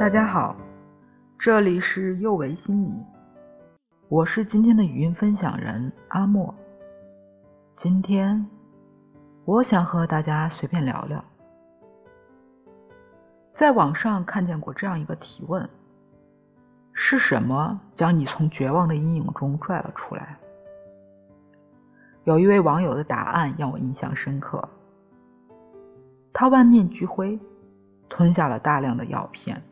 大家好，这里是幼维心理，我是今天的语音分享人阿莫。今天我想和大家随便聊聊，在网上看见过这样一个提问：是什么将你从绝望的阴影中拽了出来？有一位网友的答案让我印象深刻，他万念俱灰，吞下了大量的药片。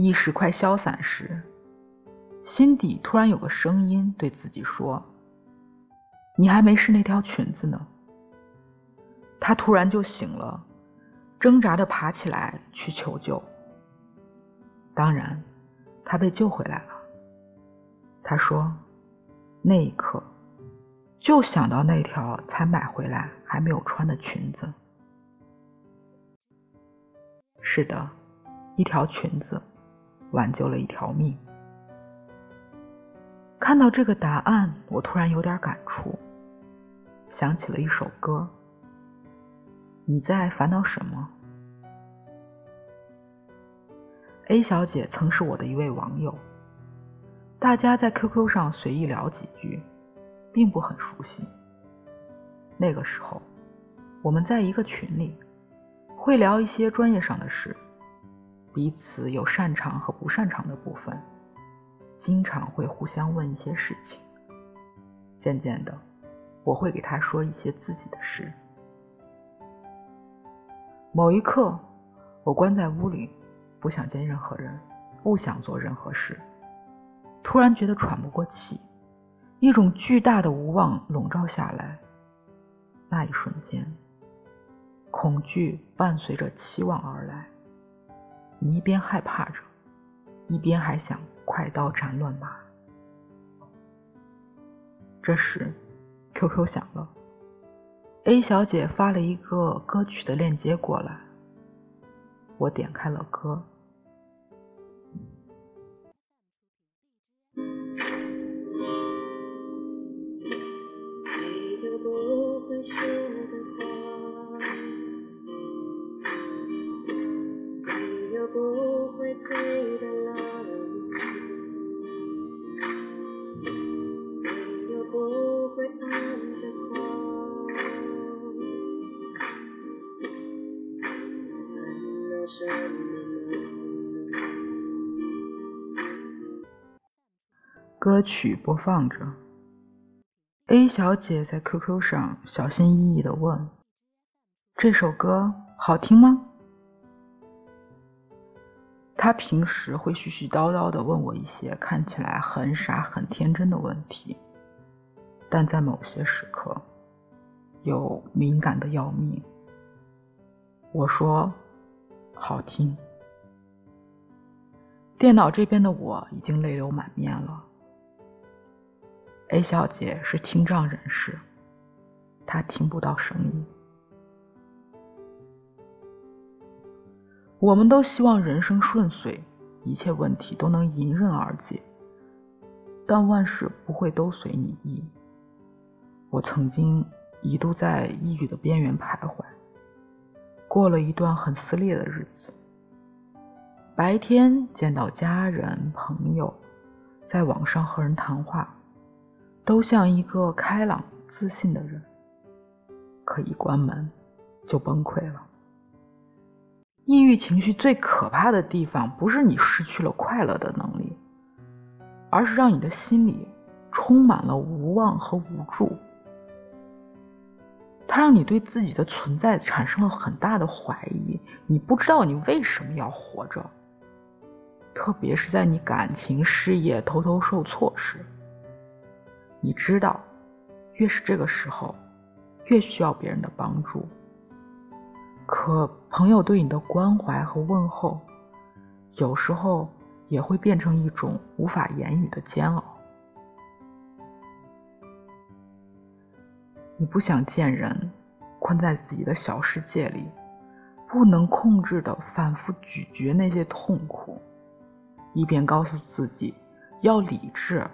意识快消散时，心底突然有个声音对自己说：“你还没试那条裙子呢。”他突然就醒了，挣扎着爬起来去求救。当然，他被救回来了。他说：“那一刻，就想到那条才买回来还没有穿的裙子。”是的，一条裙子。挽救了一条命。看到这个答案，我突然有点感触，想起了一首歌。你在烦恼什么？A 小姐曾是我的一位网友，大家在 QQ 上随意聊几句，并不很熟悉。那个时候，我们在一个群里，会聊一些专业上的事。彼此有擅长和不擅长的部分，经常会互相问一些事情。渐渐的，我会给他说一些自己的事。某一刻，我关在屋里，不想见任何人，不想做任何事。突然觉得喘不过气，一种巨大的无望笼罩下来。那一瞬间，恐惧伴随着期望而来。你一边害怕着，一边还想快刀斩乱麻。这时，QQ 响了，A 小姐发了一个歌曲的链接过来，我点开了歌。歌曲播放着，A 小姐在 QQ 上小心翼翼的问：“这首歌好听吗？”她平时会絮絮叨叨的问我一些看起来很傻很天真的问题，但在某些时刻，又敏感的要命。我说：“好听。”电脑这边的我已经泪流满面了。A 小姐是听障人士，她听不到声音。我们都希望人生顺遂，一切问题都能迎刃而解，但万事不会都随你意。我曾经一度在抑郁的边缘徘徊，过了一段很撕裂的日子。白天见到家人朋友，在网上和人谈话，都像一个开朗自信的人。可一关门就崩溃了。抑郁情绪最可怕的地方，不是你失去了快乐的能力，而是让你的心里充满了无望和无助。它让你对自己的存在产生了很大的怀疑，你不知道你为什么要活着。特别是在你感情、事业偷偷受挫时，你知道，越是这个时候，越需要别人的帮助。可朋友对你的关怀和问候，有时候也会变成一种无法言语的煎熬。你不想见人，困在自己的小世界里，不能控制的反复咀嚼那些痛苦。一边告诉自己要理智，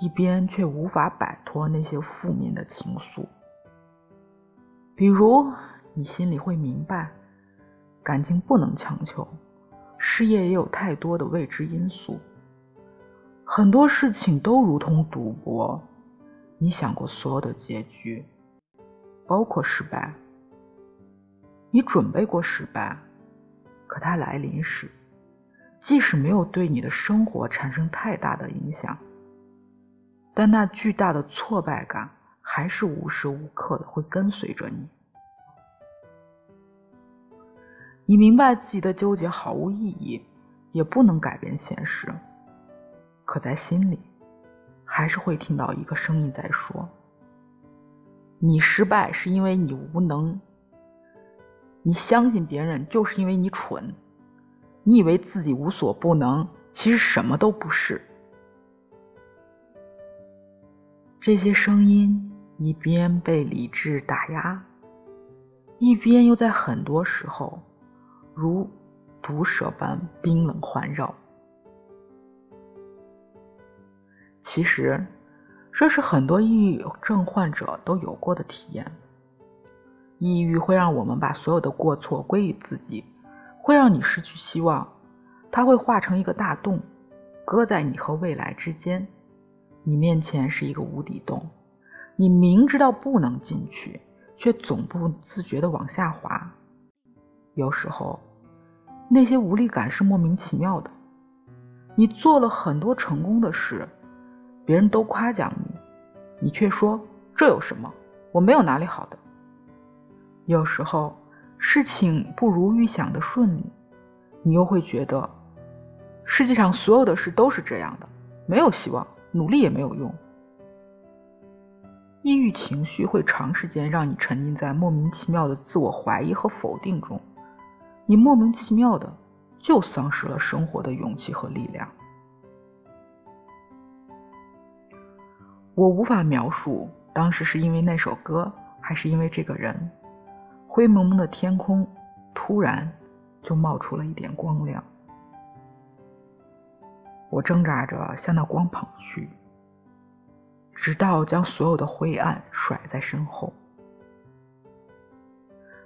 一边却无法摆脱那些负面的情愫。比如，你心里会明白，感情不能强求，事业也有太多的未知因素，很多事情都如同赌博，你想过所有的结局，包括失败，你准备过失败，可它来临时，即使没有对你的生活产生太大的影响，但那巨大的挫败感还是无时无刻的会跟随着你。你明白自己的纠结毫无意义，也不能改变现实，可在心里，还是会听到一个声音在说：“你失败是因为你无能，你相信别人就是因为你蠢，你以为自己无所不能，其实什么都不是。”这些声音一边被理智打压，一边又在很多时候。如毒蛇般冰冷环绕。其实，这是很多抑郁症患者都有过的体验。抑郁会让我们把所有的过错归于自己，会让你失去希望。它会化成一个大洞，搁在你和未来之间。你面前是一个无底洞，你明知道不能进去，却总不自觉的往下滑。有时候。那些无力感是莫名其妙的。你做了很多成功的事，别人都夸奖你，你却说这有什么？我没有哪里好的。有时候事情不如预想的顺利，你又会觉得世界上所有的事都是这样的，没有希望，努力也没有用。抑郁情绪会长时间让你沉浸在莫名其妙的自我怀疑和否定中。你莫名其妙的就丧失了生活的勇气和力量。我无法描述当时是因为那首歌，还是因为这个人。灰蒙蒙的天空突然就冒出了一点光亮，我挣扎着向那光跑去，直到将所有的灰暗甩在身后。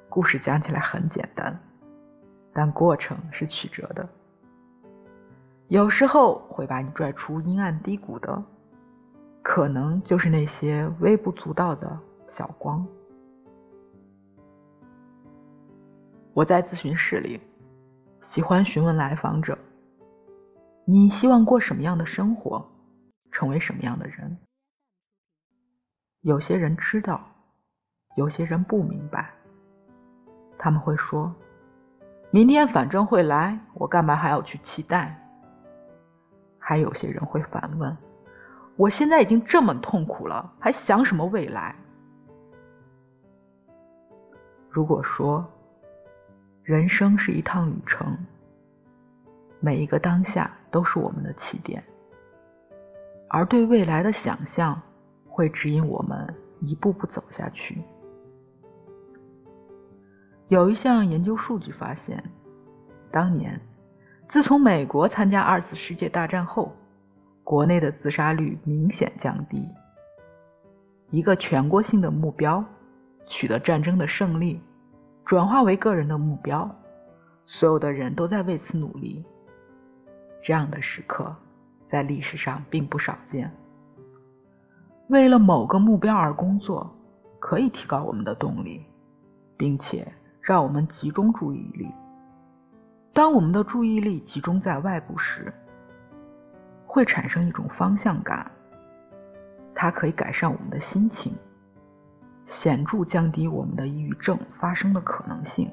故事讲起来很简单。但过程是曲折的，有时候会把你拽出阴暗低谷的，可能就是那些微不足道的小光。我在咨询室里，喜欢询问来访者：你希望过什么样的生活，成为什么样的人？有些人知道，有些人不明白，他们会说。明天反正会来，我干嘛还要去期待？还有些人会反问：我现在已经这么痛苦了，还想什么未来？如果说人生是一趟旅程，每一个当下都是我们的起点，而对未来的想象会指引我们一步步走下去。有一项研究数据发现，当年自从美国参加二次世界大战后，国内的自杀率明显降低。一个全国性的目标，取得战争的胜利，转化为个人的目标，所有的人都在为此努力。这样的时刻在历史上并不少见。为了某个目标而工作，可以提高我们的动力，并且。让我们集中注意力。当我们的注意力集中在外部时，会产生一种方向感，它可以改善我们的心情，显著降低我们的抑郁症发生的可能性。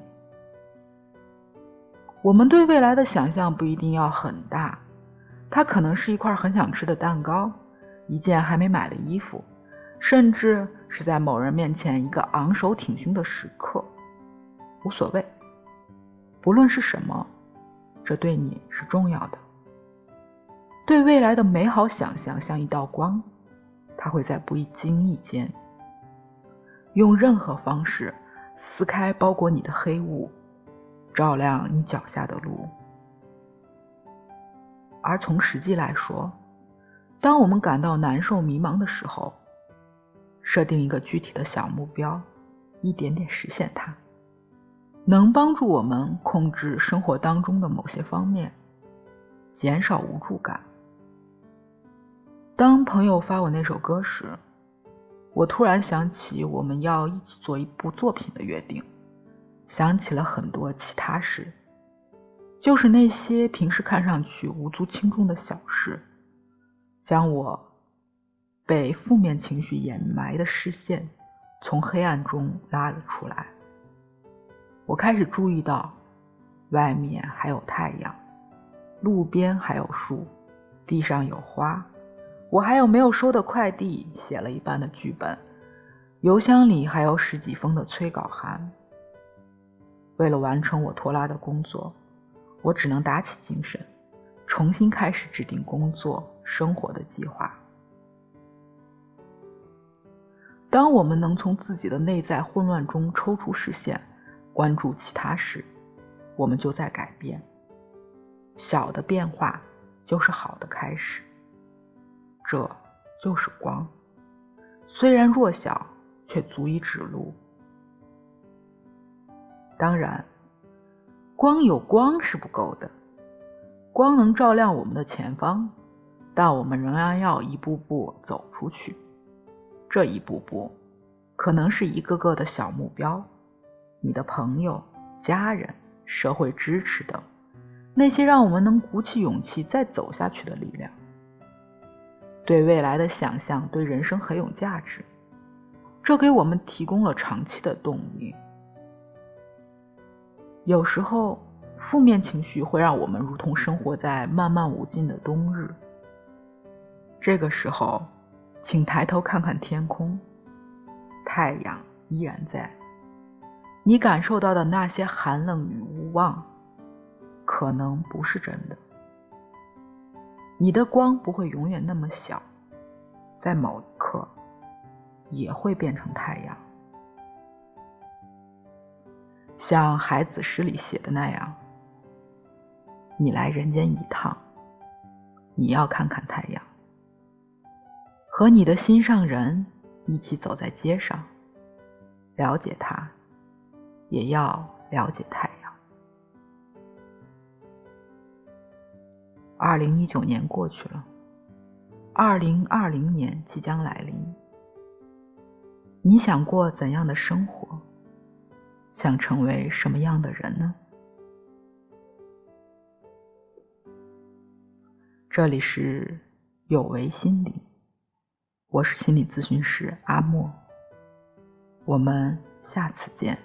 我们对未来的想象不一定要很大，它可能是一块很想吃的蛋糕，一件还没买的衣服，甚至是在某人面前一个昂首挺胸的时刻。无所谓，不论是什么，这对你是重要的。对未来的美好想象像一道光，它会在不经意间，用任何方式撕开包裹你的黑雾，照亮你脚下的路。而从实际来说，当我们感到难受、迷茫的时候，设定一个具体的小目标，一点点实现它。能帮助我们控制生活当中的某些方面，减少无助感。当朋友发我那首歌时，我突然想起我们要一起做一部作品的约定，想起了很多其他事，就是那些平时看上去无足轻重的小事，将我被负面情绪掩埋的视线从黑暗中拉了出来。我开始注意到，外面还有太阳，路边还有树，地上有花，我还有没有收的快递，写了一半的剧本，邮箱里还有十几封的催稿函。为了完成我拖拉的工作，我只能打起精神，重新开始制定工作生活的计划。当我们能从自己的内在混乱中抽出视线。关注其他事，我们就在改变。小的变化就是好的开始。这就是光，虽然弱小，却足以指路。当然，光有光是不够的，光能照亮我们的前方，但我们仍然要一步步走出去。这一步步，可能是一个个的小目标。你的朋友、家人、社会支持等，那些让我们能鼓起勇气再走下去的力量，对未来的想象，对人生很有价值。这给我们提供了长期的动力。有时候，负面情绪会让我们如同生活在漫漫无尽的冬日。这个时候，请抬头看看天空，太阳依然在。你感受到的那些寒冷与无望，可能不是真的。你的光不会永远那么小，在某一刻也会变成太阳。像孩子诗里写的那样：“你来人间一趟，你要看看太阳，和你的心上人一起走在街上，了解他。”也要了解太阳。二零一九年过去了，二零二零年即将来临。你想过怎样的生活？想成为什么样的人呢？这里是有为心理，我是心理咨询师阿莫，我们下次见。